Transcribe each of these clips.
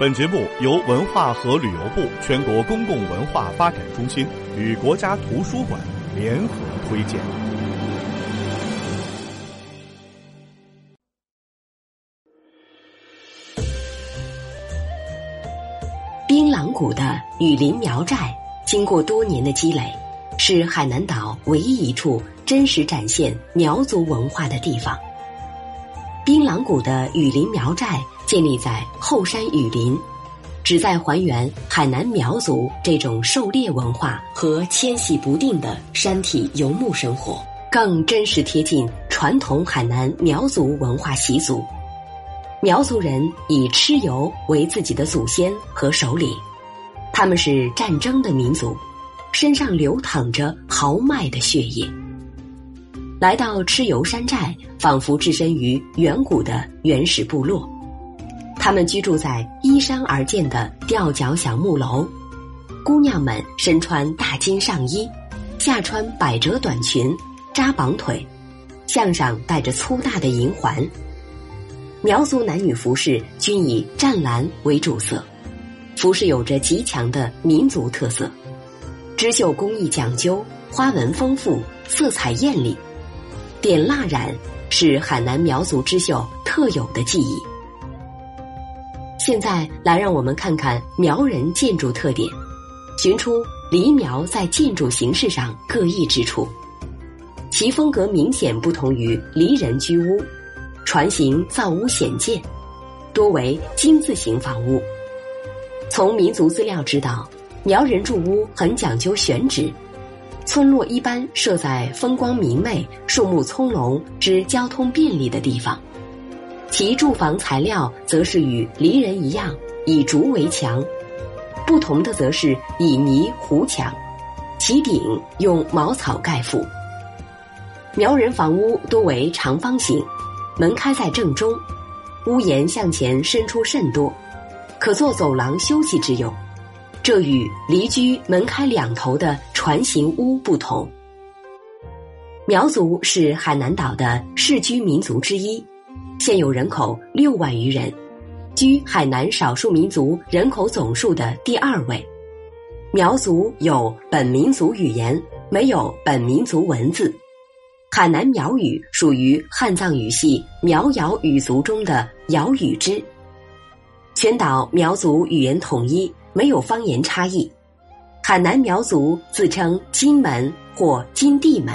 本节目由文化和旅游部全国公共文化发展中心与国家图书馆联合推荐。槟榔谷的雨林苗寨，经过多年的积累，是海南岛唯一一处真实展现苗族文化的地方。槟榔谷的雨林苗寨建立在后山雨林，旨在还原海南苗族这种狩猎文化和迁徙不定的山体游牧生活，更真实贴近传统海南苗族文化习俗。苗族人以蚩尤为自己的祖先和首领，他们是战争的民族，身上流淌着豪迈的血液。来到蚩尤山寨，仿佛置身于远古的原始部落。他们居住在依山而建的吊脚小木楼，姑娘们身穿大襟上衣，下穿百褶短裙，扎绑腿，项上戴着粗大的银环。苗族男女服饰均以湛蓝为主色，服饰有着极强的民族特色，织绣工艺讲究，花纹丰富，色彩艳丽。点蜡染是海南苗族织绣特有的技艺。现在来让我们看看苗人建筑特点，寻出黎苗在建筑形式上各异之处。其风格明显不同于黎人居屋。船形造屋显见，多为金字形房屋。从民族资料知道，苗人住屋很讲究选址，村落一般设在风光明媚、树木葱茏、之交通便利的地方。其住房材料则是与黎人一样，以竹为墙，不同的则是以泥糊墙，其顶用茅草盖覆。苗人房屋多为长方形。门开在正中，屋檐向前伸出甚多，可做走廊休息之用。这与离居门开两头的船形屋不同。苗族是海南岛的世居民族之一，现有人口六万余人，居海南少数民族人口总数的第二位。苗族有本民族语言，没有本民族文字。海南苗语属于汉藏语系苗瑶语族中的瑶语支。全岛苗族语言统一，没有方言差异。海南苗族自称金门或金地门。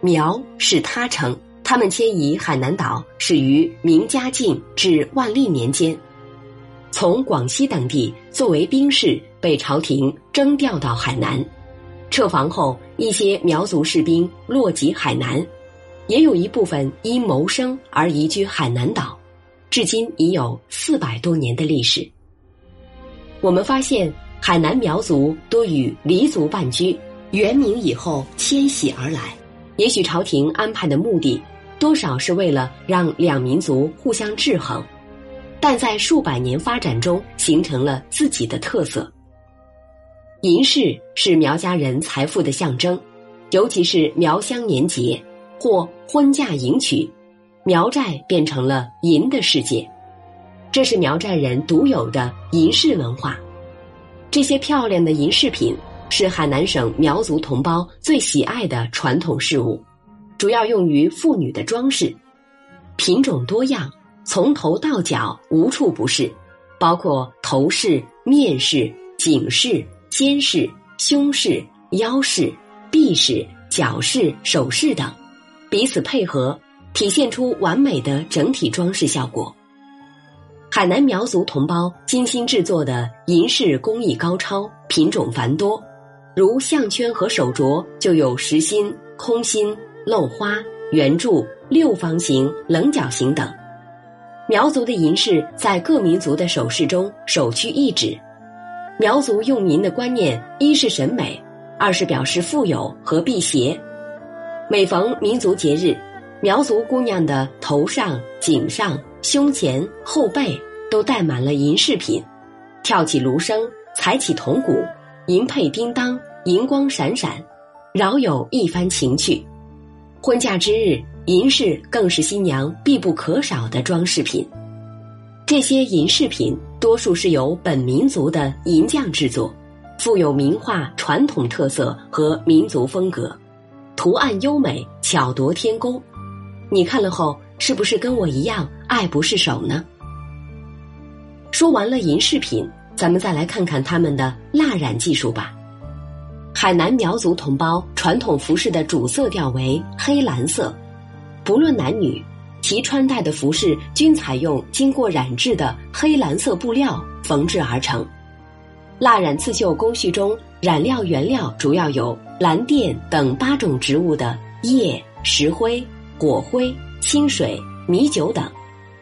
苗是他称，他们迁移海南岛始于明嘉靖至万历年间，从广西等地作为兵士被朝廷征调到海南。撤防后，一些苗族士兵落籍海南，也有一部分因谋生而移居海南岛，至今已有四百多年的历史。我们发现，海南苗族多与黎族伴居，元明以后迁徙而来。也许朝廷安排的目的，多少是为了让两民族互相制衡，但在数百年发展中，形成了自己的特色。银饰是苗家人财富的象征，尤其是苗乡年节或婚嫁迎娶，苗寨变成了银的世界。这是苗寨人独有的银饰文化。这些漂亮的银饰品是海南省苗族同胞最喜爱的传统事物，主要用于妇女的装饰，品种多样，从头到脚无处不是，包括头饰、面饰、颈饰。肩饰、胸饰、腰饰、臂饰、脚饰、首饰等，彼此配合，体现出完美的整体装饰效果。海南苗族同胞精心制作的银饰工艺高超，品种繁多，如项圈和手镯就有实心、空心、镂花、圆柱、六方形、棱角形等。苗族的银饰在各民族的首饰中首屈一指。苗族用银的观念，一是审美，二是表示富有和辟邪。每逢民族节日，苗族姑娘的头上、颈上、胸前、后背都戴满了银饰品，跳起芦笙，踩起铜鼓，银佩叮当，银光闪闪，饶有一番情趣。婚嫁之日，银饰更是新娘必不可少的装饰品。这些银饰品多数是由本民族的银匠制作，富有名画传统特色和民族风格，图案优美，巧夺天工。你看了后，是不是跟我一样爱不释手呢？说完了银饰品，咱们再来看看他们的蜡染技术吧。海南苗族同胞传统服饰的主色调为黑蓝色，不论男女，其穿戴的服饰均采用经过染制的黑蓝色布料缝制而成。蜡染刺绣工序中，染料原料主要有蓝靛等八种植物的叶、石灰、果灰、清水、米酒等，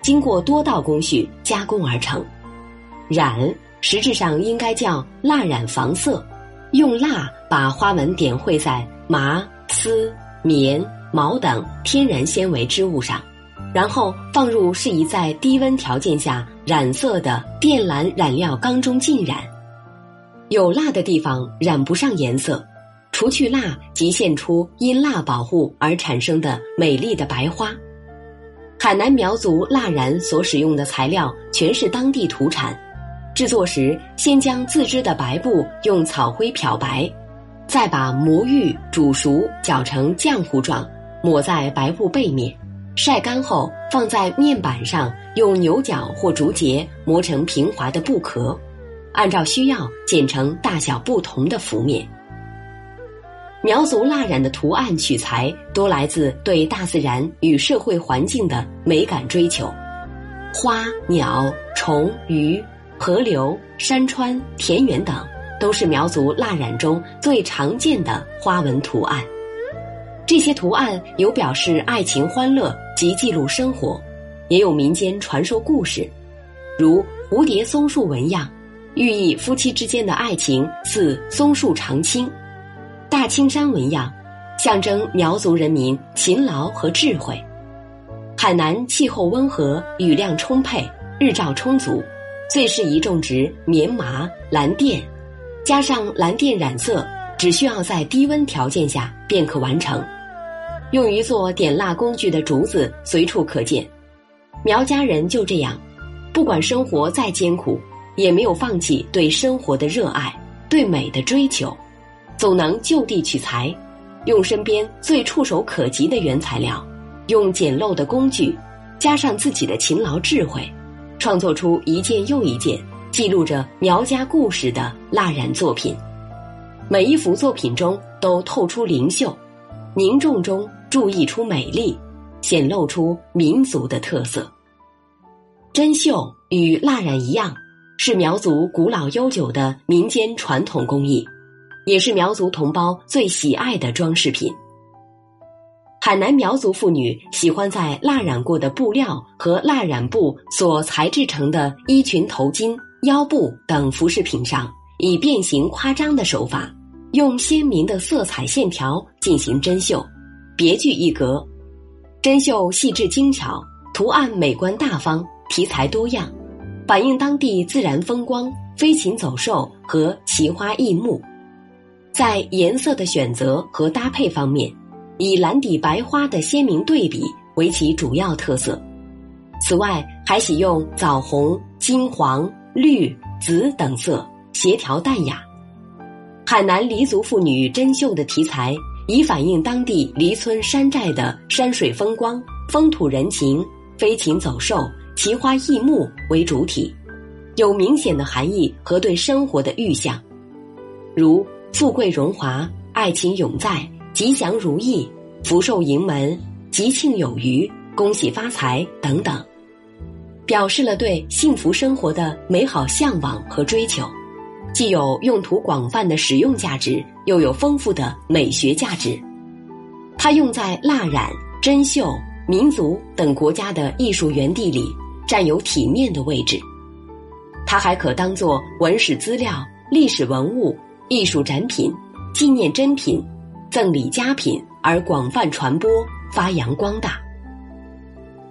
经过多道工序加工而成。染实质上应该叫蜡染防色。用蜡把花纹点绘在麻、丝、棉、毛等天然纤维织物上，然后放入适宜在低温条件下染色的靛蓝染料缸中浸染。有蜡的地方染不上颜色，除去蜡即现出因蜡保护而产生的美丽的白花。海南苗族蜡染所使用的材料全是当地土产。制作时，先将自织的白布用草灰漂白，再把魔芋煮熟搅成浆糊状，抹在白布背面，晒干后放在面板上，用牛角或竹节磨成平滑的布壳，按照需要剪成大小不同的幅面。苗族蜡染的图案取材多来自对大自然与社会环境的美感追求，花鸟虫鱼。河流、山川、田园等，都是苗族蜡染中最常见的花纹图案。这些图案有表示爱情欢乐及记录生活，也有民间传说故事，如蝴蝶松树纹样，寓意夫妻之间的爱情似松树常青；大青山纹样，象征苗族人民勤劳和智慧。海南气候温和，雨量充沛，日照充足。最适宜种植棉麻、蓝靛，加上蓝靛染色，只需要在低温条件下便可完成。用于做点蜡工具的竹子随处可见。苗家人就这样，不管生活再艰苦，也没有放弃对生活的热爱、对美的追求，总能就地取材，用身边最触手可及的原材料，用简陋的工具，加上自己的勤劳智慧。创作出一件又一件记录着苗家故事的蜡染作品，每一幅作品中都透出灵秀，凝重中注意出美丽，显露出民族的特色。针绣与蜡染一样，是苗族古老悠久的民间传统工艺，也是苗族同胞最喜爱的装饰品。海南苗族妇女喜欢在蜡染过的布料和蜡染布所裁制成的衣裙、头巾、腰部等服饰品上，以变形夸张的手法，用鲜明的色彩线条进行针绣，别具一格。针绣细致精巧，图案美观大方，题材多样，反映当地自然风光、飞禽走兽和奇花异木。在颜色的选择和搭配方面。以蓝底白花的鲜明对比为其主要特色，此外还喜用枣红、金黄、绿、紫等色，协调淡雅。海南黎族妇女针绣的题材以反映当地黎村山寨的山水风光、风土人情、飞禽走兽、奇花异木为主体，有明显的含义和对生活的预象，如富贵荣华、爱情永在。吉祥如意、福寿盈门、吉庆有余、恭喜发财等等，表示了对幸福生活的美好向往和追求，既有用途广泛的实用价值，又有丰富的美学价值。它用在蜡染、针绣、民族等国家的艺术园地里，占有体面的位置。它还可当作文史资料、历史文物、艺术展品、纪念珍品。赠礼佳品而广泛传播、发扬光大。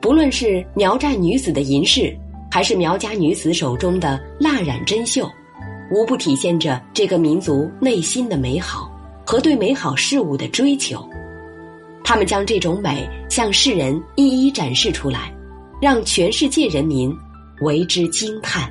不论是苗寨女子的银饰，还是苗家女子手中的蜡染针绣，无不体现着这个民族内心的美好和对美好事物的追求。他们将这种美向世人一一展示出来，让全世界人民为之惊叹。